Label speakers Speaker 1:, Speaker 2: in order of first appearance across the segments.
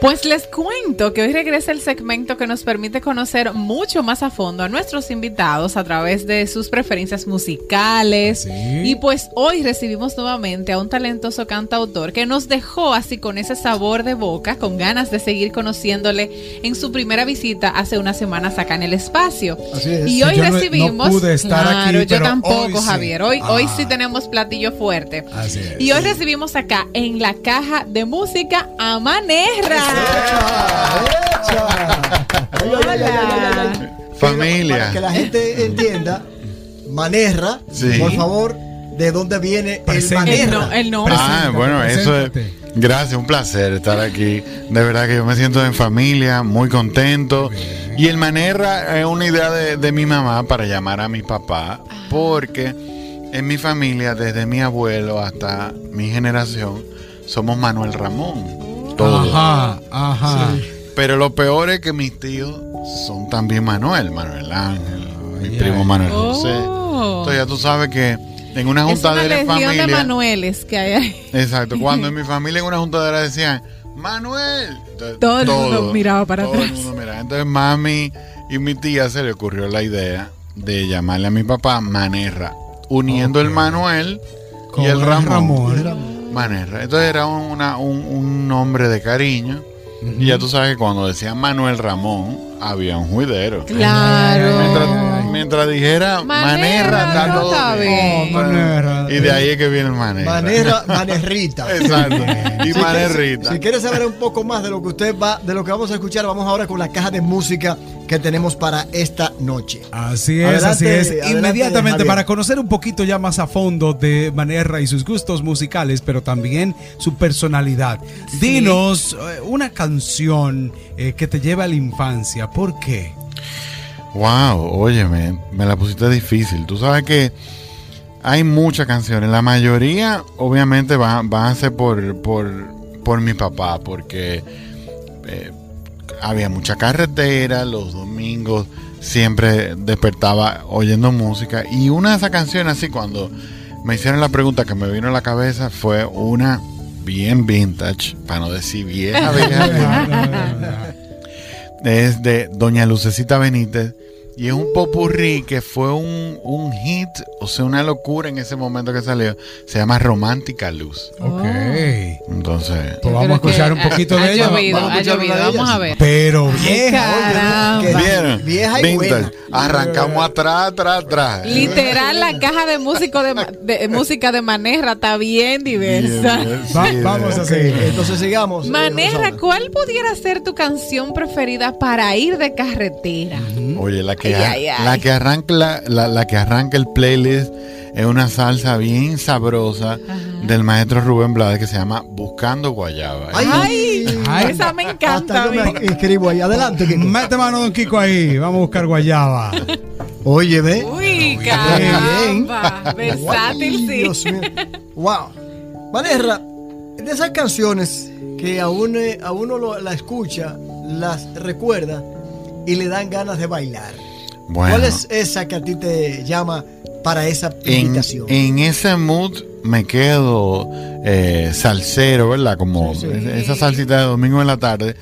Speaker 1: Pues les cuento que hoy regresa el segmento que nos permite conocer mucho más a fondo a nuestros invitados a través de sus preferencias musicales. Y pues hoy recibimos nuevamente a un talentoso cantautor que nos dejó así con ese sabor de boca, con ganas de seguir conociéndole en su primera visita hace unas semanas acá en el espacio.
Speaker 2: Así es.
Speaker 1: Y hoy
Speaker 2: Yo no- no
Speaker 1: recibimos.
Speaker 2: pude estar
Speaker 1: claro,
Speaker 2: aquí,
Speaker 1: yo tampoco,
Speaker 2: hoy.
Speaker 1: Javier. Hoy, hoy
Speaker 2: Ah.
Speaker 1: sí tenemos platillo fuerte.
Speaker 2: Así es.
Speaker 1: Y hoy recibimos acá en la caja de música a Manerra. Hola.
Speaker 3: Familia.
Speaker 2: Para que la gente entienda, Manerra,
Speaker 3: Sí.
Speaker 2: por favor, ¿de dónde viene el. Manerra?
Speaker 1: no, el nombre.
Speaker 3: Ah, bueno, eso es. Gracias, un placer estar aquí. De verdad que yo me siento en familia, muy contento. Y el Manerra es una idea de, de mi mamá para llamar a mi papá, porque en mi familia, desde mi abuelo hasta mi generación, somos Manuel Ramón. Todos.
Speaker 4: Ajá, ajá.
Speaker 3: Pero lo peor es que mis tíos son también Manuel, Manuel Ángel, mi primo. Manuel
Speaker 1: Oh.
Speaker 3: José. Entonces ya tú sabes que en una
Speaker 1: Es una
Speaker 3: juntadera de familia.
Speaker 1: de Manueles que hay ahí.
Speaker 3: Exacto, cuando en mi familia en una juntadera decían, Manuel. Entonces,
Speaker 1: Todo el mundo miraba para
Speaker 3: todo
Speaker 1: atrás.
Speaker 3: el mundo miraba. Entonces mami y mi tía se le ocurrió la idea de llamarle a mi papá Manerra, uniendo el Manuel y el Ramón.
Speaker 4: Ramón.
Speaker 3: Manerra. Entonces era una- un, un nombre de cariño. Y ya tú sabes que cuando decían Manuel Ramón, había un juidero.
Speaker 1: Claro.
Speaker 3: Mientras, mientras dijera
Speaker 1: Manerra,
Speaker 3: Manerra, está
Speaker 1: no
Speaker 3: todo
Speaker 1: está bien.
Speaker 4: Oh, Manerra.
Speaker 3: Y de ahí es que viene el Manerra.
Speaker 2: Manerra, Manerrita.
Speaker 3: Exacto. Y
Speaker 2: Si
Speaker 3: Manerrita.
Speaker 2: quiere- Si quiere saber un poco más de lo que usted va, de lo que vamos a escuchar, vamos ahora con la caja de música que tenemos para esta noche.
Speaker 4: Así es,
Speaker 2: Adelante,
Speaker 4: así es. Inmediatamente para conocer un poquito ya más a fondo de Manerra y sus gustos musicales, pero también su personalidad. Dinos eh, una canción eh, que te lleva a la infancia. ¿Por qué?
Speaker 3: Wow, óyeme, me la pusiste difícil. Tú sabes que hay muchas canciones. La mayoría, obviamente, van, van a ser por, por, por mi papá, porque eh, había mucha carretera, los domingos siempre despertaba oyendo música. Y una de esas canciones, así, cuando me hicieron la pregunta que me vino a la cabeza, fue una bien vintage, para no decir vieja, vieja es de Doña Lucecita Benítez y es un popurrí que fue un, un hit, o sea, una locura en ese momento que salió. Se llama Romántica Luz.
Speaker 4: Ok.
Speaker 3: Entonces,
Speaker 4: Pues vamos a escuchar un poquito
Speaker 1: ha
Speaker 4: de ella.
Speaker 1: llovido,
Speaker 2: Vamos
Speaker 1: ha llovido. Vamos a ver.
Speaker 4: Pero vieja.
Speaker 2: Vieja y
Speaker 3: Vintage.
Speaker 2: buena.
Speaker 3: Arrancamos atrás, atrás, atrás.
Speaker 1: Literal, la caja de, músico de, de- música de Manerra está bien diversa.
Speaker 3: Bien,
Speaker 4: Va- vamos a seguir.
Speaker 2: entonces sigamos. eh,
Speaker 1: Manerra. ¿cuál pudiera ser tu canción preferida para ir de carretera?
Speaker 3: Oye, la que,
Speaker 1: Ay, ay, ay.
Speaker 3: la que arranca la, la- la que arranca el playlist es una salsa bien sabrosa del maestro Rubén Blades que se llama Buscando Guayaba.
Speaker 1: Ay,
Speaker 4: Ay.
Speaker 1: esa me encanta.
Speaker 2: Hasta yo me inscribo ahí. Adelante, Kiko.
Speaker 4: Mete mano, don Kiko, ahí. Vamos a buscar guayaba.
Speaker 2: Oye, ve.
Speaker 1: Uy, caramba. Versátil, sí.
Speaker 2: Dios mío. Wow. Manerra, de esas canciones que a uno, a uno lo- la escucha, las recuerda y le dan ganas de bailar.
Speaker 3: Bueno.
Speaker 2: ¿Cuál es esa que a ti te llama para esa
Speaker 3: en,
Speaker 2: invitación?
Speaker 3: en ese mood me quedo eh, salsero, ¿verdad? Como
Speaker 2: Sí, sí.
Speaker 3: es- esa salsita de domingo en la tarde.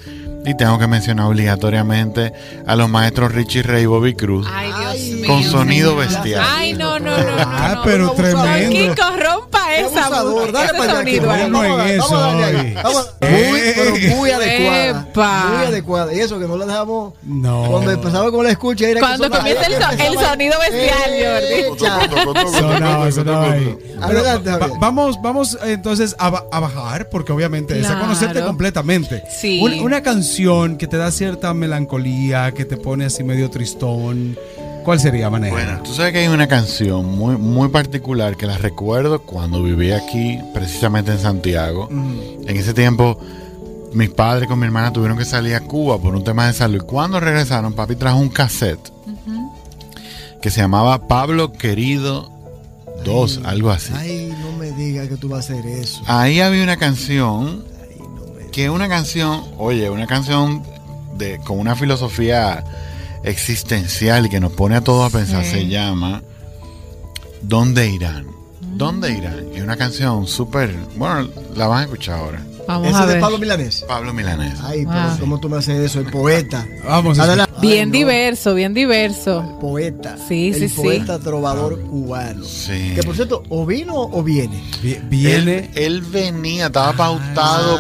Speaker 3: Y tengo que mencionar obligatoriamente a los maestros Richie Ray y Bobby Cruz.
Speaker 1: Ay, Dios mío.
Speaker 3: Con sonido
Speaker 1: señor.
Speaker 3: bestial.
Speaker 1: Ay, no, no, no. no,
Speaker 4: Ah,
Speaker 1: no.
Speaker 4: pero tremendo.
Speaker 1: Kiko, rompa
Speaker 2: Qué
Speaker 1: esa
Speaker 2: abusador. Dale
Speaker 1: ese
Speaker 2: para allá,
Speaker 1: ahí.
Speaker 4: Vamos
Speaker 2: a-
Speaker 4: eso
Speaker 2: vamos a darle ahí. Vamos-
Speaker 4: Eh.
Speaker 2: muy, pero muy adecuada.
Speaker 1: Epa.
Speaker 2: Muy adecuada. Y eso que no la dejamos.
Speaker 4: No.
Speaker 2: Cuando empezaba con la escucha. Era
Speaker 1: Cuando comienza el, sonido bestial, Jordi.
Speaker 2: Echa.
Speaker 4: Sonaba, sonaba ahí.
Speaker 2: Adelante,
Speaker 4: Pero,
Speaker 2: Javier.
Speaker 4: va- vamos, vamos entonces a, ba- a bajar, porque obviamente es a conocerte completamente.
Speaker 1: Sí.
Speaker 4: Una, una canción que te da cierta melancolía, que te pone así medio tristón. ¿Cuál sería, Maneja?
Speaker 3: Bueno, tú sabes que hay una canción muy, muy particular que la recuerdo cuando viví aquí, precisamente en Santiago. En ese tiempo, mis padres con mi hermana tuvieron que salir a Cuba por un tema de salud. Y cuando regresaron, papi trajo un cassette que se llamaba Pablo Querido 2, algo así.
Speaker 2: Ay, no me digas que tú vas a hacer eso.
Speaker 3: Ahí había una canción que es una canción, oye, una canción de, con una filosofía existencial y que nos pone a todos a pensar,
Speaker 1: Sí.
Speaker 3: se llama ¿Dónde irán? ¿Dónde irán? Es una canción súper... Bueno, la van a escuchar ahora.
Speaker 1: Vamos
Speaker 2: Ese
Speaker 1: a
Speaker 2: es de
Speaker 1: ver.
Speaker 2: Pablo Milanés.
Speaker 3: Pablo Milanés.
Speaker 2: Ay, pero
Speaker 1: Ah.
Speaker 2: ¿cómo tú me haces eso? El poeta.
Speaker 4: Vamos a.
Speaker 1: Bien
Speaker 2: Ay, no.
Speaker 1: diverso, bien diverso.
Speaker 2: Poeta.
Speaker 1: Sí,
Speaker 2: el
Speaker 1: sí, sí.
Speaker 2: poeta trovador cubano.
Speaker 3: Sí.
Speaker 2: Que por cierto, o vino o viene.
Speaker 4: Vi- Viene.
Speaker 3: Él, él venía, estaba pautado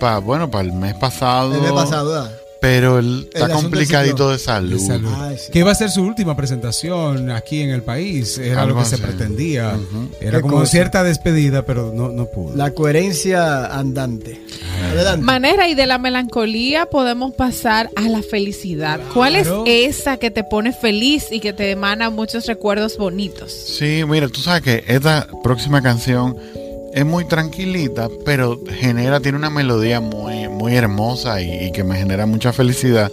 Speaker 3: para bueno, para el mes pasado.
Speaker 2: El mes pasado, ¿verdad?
Speaker 3: Pero él está complicadito de
Speaker 4: de
Speaker 3: salud.
Speaker 4: salud.
Speaker 2: Ay, sí.
Speaker 4: Que iba a ser su última presentación aquí en el país. Era
Speaker 3: Algo
Speaker 4: lo que se pretendía. Era como
Speaker 2: cosa.
Speaker 4: cierta despedida, pero no, no pudo.
Speaker 2: La coherencia andante. Adelante.
Speaker 1: Manera y de la melancolía podemos pasar a la felicidad. ¿Cuál es esa que te pone feliz y que te emana muchos recuerdos bonitos?
Speaker 3: Sí, mira, tú sabes que esta próxima canción es muy tranquilita, pero genera, tiene una melodía muy, muy hermosa y, y que me genera mucha felicidad.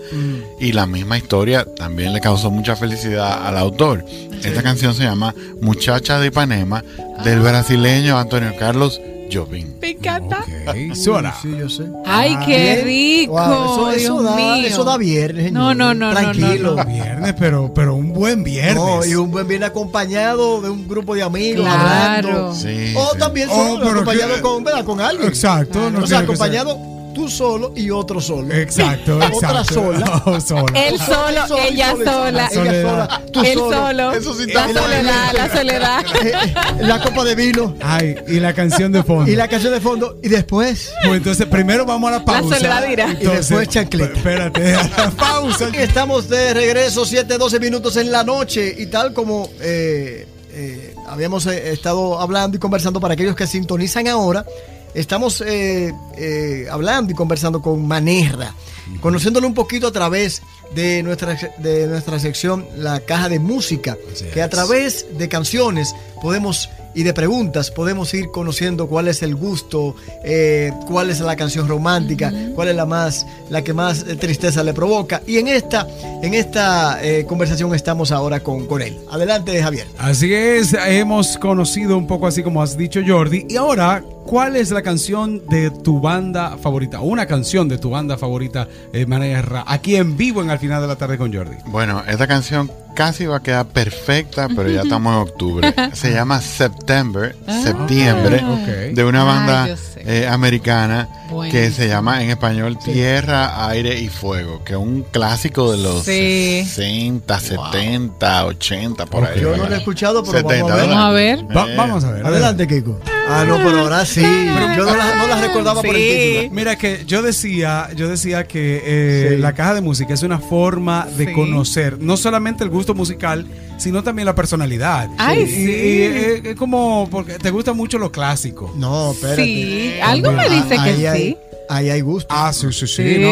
Speaker 3: Y la misma historia también le causó mucha felicidad al autor. Esta canción se llama Muchacha de Ipanema, del brasileño Antonio Carlos Jobim.
Speaker 1: Me encanta.
Speaker 4: Ok, suena.
Speaker 2: Sí, yo sé.
Speaker 1: Ay,
Speaker 2: Ah,
Speaker 1: qué rico.
Speaker 2: Wow, eso, eso
Speaker 1: Dios
Speaker 2: da,
Speaker 1: mío.
Speaker 2: eso da viernes.
Speaker 1: No, no, no, no,
Speaker 2: Tranquilo.
Speaker 1: no,
Speaker 4: Viernes, pero, pero un buen viernes.
Speaker 2: No, y un buen viernes acompañado de un grupo de amigos.
Speaker 1: Claro.
Speaker 2: hablando.
Speaker 3: Sí,
Speaker 2: O
Speaker 3: sí.
Speaker 2: también
Speaker 4: Oh,
Speaker 2: acompañado
Speaker 4: que-
Speaker 2: con, ¿verdad? con alguien.
Speaker 4: Exacto. no
Speaker 2: o sea, acompañado tú solo y otro solo.
Speaker 4: Exacto,
Speaker 2: Otra
Speaker 4: exacto.
Speaker 2: sola.
Speaker 4: Oh, sola.
Speaker 1: Él solo,
Speaker 2: Solo,
Speaker 1: ella
Speaker 2: solo,
Speaker 1: sola.
Speaker 2: Ella sola. Tú
Speaker 1: Él
Speaker 2: solo.
Speaker 1: solo.
Speaker 3: Eso sí
Speaker 1: la soledad, la soledad.
Speaker 2: La copa de vino.
Speaker 4: Ay, y la canción de fondo.
Speaker 2: Y la canción de fondo. Y después.
Speaker 4: Pues entonces, primero vamos a la pausa.
Speaker 1: soledad dirá.
Speaker 2: Y después chancleta.
Speaker 4: Espérate, a la pausa.
Speaker 2: Estamos de regreso, 7, 12 minutos en la noche. Y tal como eh, eh, habíamos eh, estado hablando y conversando para aquellos que sintonizan ahora, estamos eh, eh, hablando y conversando con Manerra, conociéndolo un poquito a través de nuestra, de nuestra sección La Caja de Música,
Speaker 4: Así
Speaker 2: que a
Speaker 4: es.
Speaker 2: través de canciones podemos y de preguntas podemos ir conociendo cuál es el gusto, eh, cuál es la canción romántica, cuál es la más, la que más tristeza le provoca. Y en esta, en esta eh, conversación estamos ahora con, con él. Adelante, Javier.
Speaker 4: Así es, hemos conocido un poco así como has dicho Jordi. Y ahora, ¿cuál es la canción de tu banda favorita? Una canción de tu banda favorita, eh, Manerra, aquí en vivo en Al final de la tarde con Jordi.
Speaker 3: Bueno, esta canción casi va a quedar perfecta, pero ya estamos en octubre. Se llama September, septiembre,
Speaker 4: ok.
Speaker 3: de una banda eh, americana que se llama en español Tierra, Aire y Fuego, que es un clásico de los
Speaker 1: Sí.
Speaker 3: 60, 70, 80, por ahí.
Speaker 2: Yo no lo he escuchado, pero vamos a ver.
Speaker 1: Vamos a ver.
Speaker 4: Va-
Speaker 3: Eh,
Speaker 4: vamos a ver.
Speaker 2: Adelante, Kiko. Ah, no, pero ahora sí. Yo no la, no la recordaba por el título.
Speaker 4: Mira que yo decía, yo decía que eh,
Speaker 2: Sí.
Speaker 4: la caja de música es una forma de
Speaker 1: Sí.
Speaker 4: conocer no solamente el gusto musical, sino también la personalidad.
Speaker 1: Ay,
Speaker 4: Y-
Speaker 1: sí.
Speaker 4: y- y, eh, es como porque te gusta mucho lo clásico.
Speaker 2: No, espérate.
Speaker 1: Sí, algo me dice que
Speaker 2: ahí
Speaker 1: sí.
Speaker 2: Hay, ahí hay gusto.
Speaker 4: Ah, sí, sí, sí.
Speaker 1: Sí.
Speaker 4: no,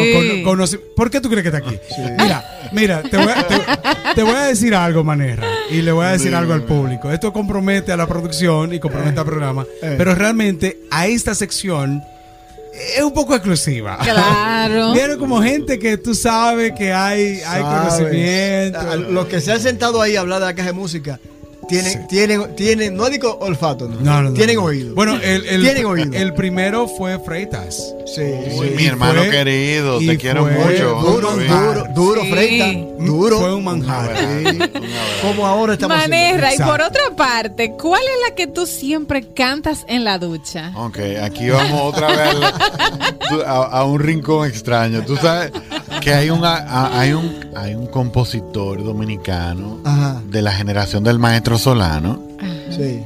Speaker 4: conoce- ¿Por qué tú crees que está aquí? Mira, mira, te voy, a, te, te voy a decir algo, Manera, y le voy a decir algo al público. Esto compromete a la producción y compromete al programa,
Speaker 2: Eh.
Speaker 4: pero realmente a esta sección es un poco exclusiva.
Speaker 1: Claro.
Speaker 4: Viene como gente que tú sabes que hay, hay conocimiento.
Speaker 2: Los que se han sentado ahí a hablar de la caja de música tienen,
Speaker 4: Sí.
Speaker 2: tienen, tienen, no digo olfato, no,
Speaker 4: No, no, no,
Speaker 2: tienen
Speaker 4: no.
Speaker 2: oído.
Speaker 4: Bueno, el, el,
Speaker 2: Tienen oído.
Speaker 4: el primero fue Freitas.
Speaker 2: sí,
Speaker 3: Uy,
Speaker 2: sí.
Speaker 3: mi hermano
Speaker 4: fue-
Speaker 3: querido, te quiero mucho.
Speaker 2: Duro, duro, duro,
Speaker 1: Sí.
Speaker 2: Freita, duro.
Speaker 4: Fue un manjar.
Speaker 2: Sí. Como ahora estamos
Speaker 1: Manerra, y por otra parte, ¿cuál es la que tú siempre cantas en la ducha?
Speaker 3: Ok, aquí vamos otra vez a, a un rincón extraño. Tú sabes que hay un, a- hay un, hay un compositor dominicano
Speaker 2: Ajá.
Speaker 3: de la generación del maestro Solano
Speaker 2: Sí.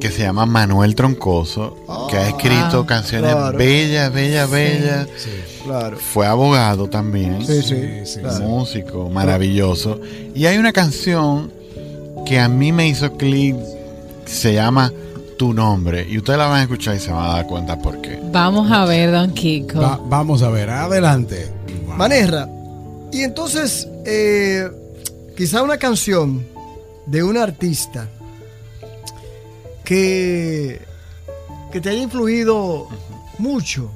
Speaker 3: que se llama Manuel Troncoso, que ha escrito
Speaker 1: Ah,
Speaker 3: canciones
Speaker 2: claro.
Speaker 3: bellas, bellas, bellas.
Speaker 2: Claro.
Speaker 3: Fue abogado también,
Speaker 2: Sí, sí.
Speaker 4: Sí, sí,
Speaker 2: claro.
Speaker 3: músico maravilloso. Y hay una canción que a mí me hizo clic, se llama Tu Nombre. Y ustedes la van a escuchar y se van a dar cuenta por qué.
Speaker 1: Vamos a ver, Don Kiko.
Speaker 4: Va- vamos a ver, adelante.
Speaker 2: Manerra. Y entonces, eh, quizá una canción de un artista que, que te haya influido mucho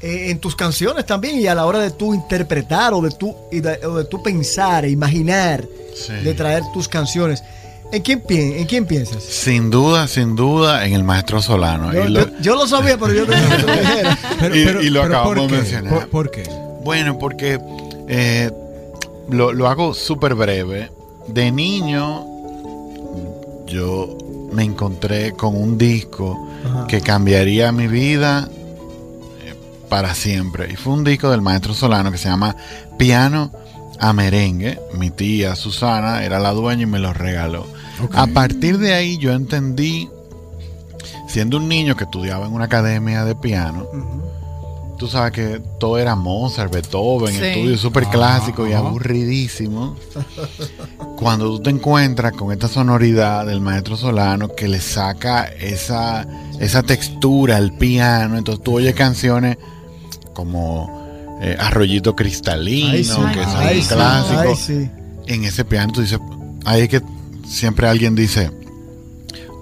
Speaker 2: eh, en tus canciones también y a la hora de tú interpretar o de tú, y de, o de tú pensar e imaginar
Speaker 3: Sí.
Speaker 2: de traer tus canciones. ¿En quién, pi- ¿En quién piensas?
Speaker 3: Sin duda, sin duda, en el maestro Solano.
Speaker 2: Yo,
Speaker 3: Y lo-
Speaker 2: yo- yo lo sabía, pero yo tenía que tú lo dijeras.
Speaker 3: Y- y lo acabamos
Speaker 4: ¿por
Speaker 3: de mencionar.
Speaker 4: ¿Por, por qué?
Speaker 3: Bueno, porque eh, lo, lo hago súper breve. De niño, yo me encontré con un disco
Speaker 2: Ajá.
Speaker 3: que cambiaría mi vida eh, para siempre. Y fue un disco del maestro Solano que se llama Piano a Merengue. Mi tía Susana era la dueña y me lo regaló. A partir de ahí yo entendí, siendo un niño que estudiaba en una academia de piano, tú sabes que todo era Mozart, Beethoven,
Speaker 1: Sí.
Speaker 3: estudios súper clásicos y
Speaker 4: ajá.
Speaker 3: aburridísimos. Cuando tú te encuentras con esta sonoridad del maestro Solano que le saca esa, esa textura al piano, entonces tú oyes canciones como eh, Arroyito Cristalino,
Speaker 2: Ay, sí.
Speaker 3: que son
Speaker 2: Ay, sí.
Speaker 3: clásicos
Speaker 2: Ay, sí.
Speaker 3: en ese piano tú dices, ahí es que siempre alguien dice,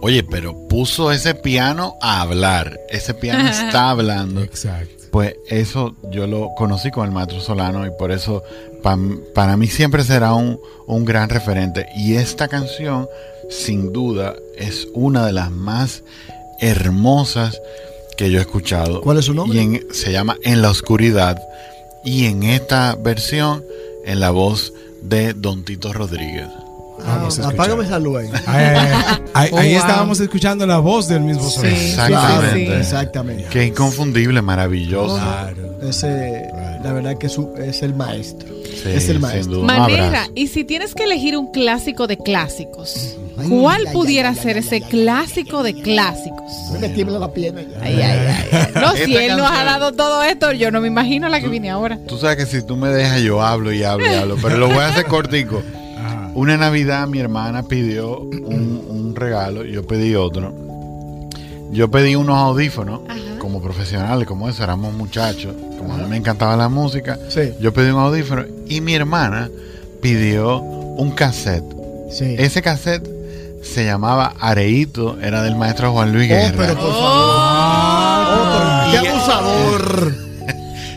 Speaker 3: oye, pero puso ese piano a hablar, ese piano está hablando.
Speaker 4: Exacto.
Speaker 3: Pues eso yo lo conocí con el maestro Solano y por eso pa- para mí siempre será un, un gran referente. Y esta canción, sin duda, es una de las más hermosas que yo he escuchado.
Speaker 2: ¿Cuál es su nombre?
Speaker 3: Y en- se llama En la Oscuridad. Y en esta versión, en la voz de Don Tito Rodríguez.
Speaker 2: Ah, apágame esa luz ahí.
Speaker 4: Ahí, ahí-
Speaker 1: Oh,
Speaker 4: ahí
Speaker 1: wow.
Speaker 4: estábamos escuchando la voz del mismo
Speaker 1: Sí.
Speaker 3: Exactamente.
Speaker 1: sí, sí.
Speaker 2: Exactamente.
Speaker 3: Que inconfundible, maravilloso.
Speaker 4: Claro.
Speaker 2: Ese, la verdad que su- es el maestro.
Speaker 3: Sí,
Speaker 2: es el maestro.
Speaker 1: Manera, y si tienes que elegir un clásico de clásicos,
Speaker 2: Ay,
Speaker 1: ¿cuál
Speaker 2: ay,
Speaker 1: pudiera
Speaker 2: ay,
Speaker 1: ser
Speaker 2: ay,
Speaker 1: ese
Speaker 2: ay, ay,
Speaker 1: clásico de clásicos?
Speaker 2: Me tiembla la pierna.
Speaker 1: Ay, ay, ay. No, si él nos ha dado todo esto, yo no me imagino la que viene ahora.
Speaker 3: Tú sabes que si tú me dejas, yo hablo y hablo y hablo, pero lo voy a hacer cortico. Una Navidad mi hermana pidió un, un regalo, yo pedí otro. Yo pedí unos audífonos,
Speaker 1: Ajá.
Speaker 3: como profesionales, como eso, éramos muchachos, como a mí me encantaba la música.
Speaker 2: Sí.
Speaker 3: Yo pedí un audífono y mi hermana pidió un cassette.
Speaker 2: Sí.
Speaker 3: Ese cassette se llamaba Areito, era del maestro Juan Luis
Speaker 2: Oh,
Speaker 3: Guerra.
Speaker 2: pero por favor. Oh, pero qué
Speaker 3: Y-
Speaker 2: abusador.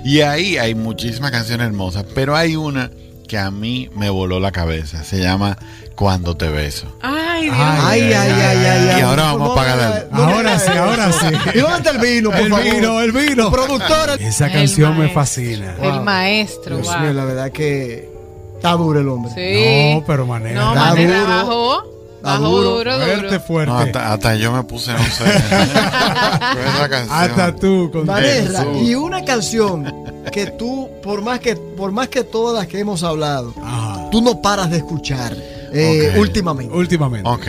Speaker 3: Y ahí hay muchísimas canciones hermosas, pero hay una que a mí me voló la cabeza. Se llama Cuando te beso.
Speaker 1: Ay, Dios.
Speaker 2: Ay, ay, ay, ay, ay.
Speaker 3: Y ahora vamos a
Speaker 2: no,
Speaker 3: la-
Speaker 4: Ahora sí, ahora sí.
Speaker 2: ¿Y dónde está el vino, por
Speaker 4: El
Speaker 2: favor?
Speaker 4: vino, el vino.
Speaker 2: Productora.
Speaker 4: Esa canción me fascina.
Speaker 1: El maestro,
Speaker 2: Dios
Speaker 1: wow.
Speaker 2: mío, la verdad que está duro el hombre.
Speaker 1: Sí.
Speaker 4: No, pero manera.
Speaker 1: No,
Speaker 2: duro.
Speaker 1: bajó. Bajó
Speaker 2: duro.
Speaker 1: duro, duro.
Speaker 4: Fuerte, fuerte.
Speaker 3: No, hasta, hasta yo me puse, no sé. con esa canción.
Speaker 4: Hasta tú. Con
Speaker 3: Jesús.
Speaker 2: y una canción que tú, por más que, por más que todas las que hemos hablado,
Speaker 4: Ajá.
Speaker 2: tú no paras de escuchar eh,
Speaker 3: Ok.
Speaker 2: últimamente.
Speaker 4: Últimamente.
Speaker 3: Ok.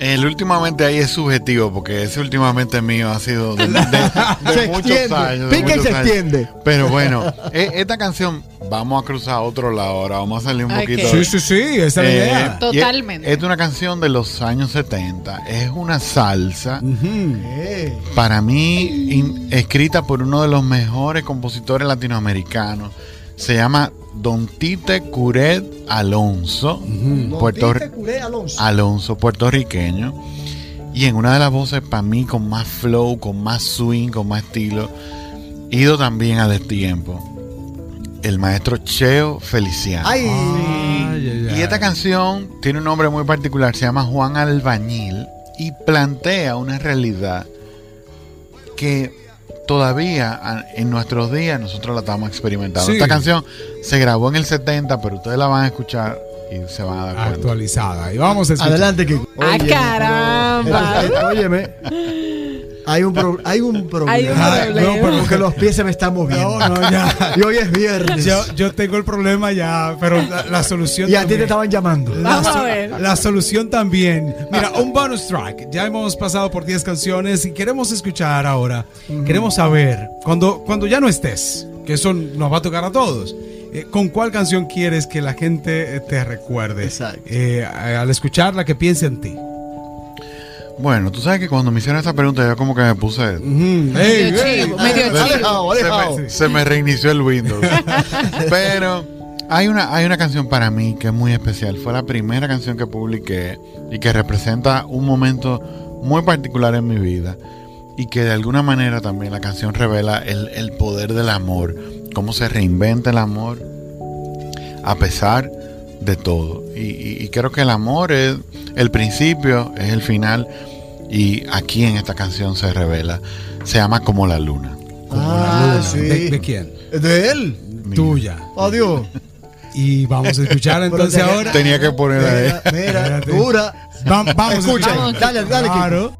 Speaker 3: El últimamente ahí es subjetivo, porque ese últimamente mío ha sido de, de- de
Speaker 2: Se
Speaker 3: muchos
Speaker 2: extiende,
Speaker 3: años.
Speaker 2: y se
Speaker 3: años.
Speaker 2: extiende.
Speaker 3: Pero bueno, e- esta canción, vamos a cruzar a otro lado ahora, vamos a salir un poquito.
Speaker 4: Sí, sí, sí. Esa es la
Speaker 3: Eh,
Speaker 4: idea.
Speaker 1: Totalmente.
Speaker 3: Es, es una canción de los años 70. Es una salsa.
Speaker 2: Eh,
Speaker 3: para mí, in- escrita por uno de los mejores compositores latinoamericanos. Se llama Don Tite Curet Alonso,
Speaker 2: no
Speaker 3: Puerto,
Speaker 2: te curé, Alonso.
Speaker 3: Alonso, puertorriqueño. Y en una de las voces, para mí, con más flow, con más swing, con más estilo, ido también a destiempo. El maestro Cheo Feliciano.
Speaker 2: Ay,
Speaker 4: Ay, ay,
Speaker 3: Y esta canción tiene un nombre muy particular, se llama Juan Albañil y plantea una realidad que todavía en nuestros días nosotros la estamos experimentando.
Speaker 4: Sí.
Speaker 3: Esta canción se grabó en el 70, pero ustedes la van a escuchar y se van a dar cuenta.
Speaker 4: Actualizada. Y vamos a escuchar.
Speaker 2: adelante, Kiko.
Speaker 1: Ah,
Speaker 2: Óyeme,
Speaker 1: caramba.
Speaker 2: pero- Óyeme. Hay un, pro- hay un problema.
Speaker 1: Hay un problema.
Speaker 4: no, pero-
Speaker 2: Porque los pies se me están moviendo.
Speaker 4: No, no, ya.
Speaker 2: Y hoy es viernes.
Speaker 4: Yo, yo tengo el problema ya, pero la, la solución
Speaker 2: y a ti te
Speaker 4: también.
Speaker 2: estaban llamando.
Speaker 4: La,
Speaker 1: Vamos a
Speaker 4: so-
Speaker 1: ver.
Speaker 4: la solución también. Mira, un bonus track. Ya hemos pasado por 10 canciones y queremos escuchar ahora. Queremos saber, cuando, cuando ya no estés, que eso nos va a tocar a todos, eh, ¿con cuál canción quieres que la gente eh, te recuerde?
Speaker 2: Exacto.
Speaker 4: Eh, al escucharla, que piense en ti.
Speaker 3: Bueno, tú sabes que cuando me hicieron esa pregunta yo como que me puse...
Speaker 1: Medio chivo, medio chivo.
Speaker 3: se, me, se me reinició el Windows. Pero hay una, hay una canción para mí que es muy especial. Fue la primera canción que publiqué y que representa un momento muy particular en mi vida. Y que de alguna manera también la canción revela el, el poder del amor. Cómo se reinventa el amor a pesar de todo. Y, y- y creo que el amor es el principio, es el final. Y aquí en esta canción se revela. Se llama Como la Luna.
Speaker 2: Ah, sí.
Speaker 4: ¿De, de quién?
Speaker 2: De él.
Speaker 4: Tuya.
Speaker 2: Adiós.
Speaker 4: Y vamos a escuchar entonces
Speaker 2: tenía-
Speaker 4: ahora.
Speaker 3: Tenía que poner ahí.
Speaker 2: Mira, dura.
Speaker 4: Va- vamos, escuchar.
Speaker 2: dale, dale.
Speaker 4: Claro.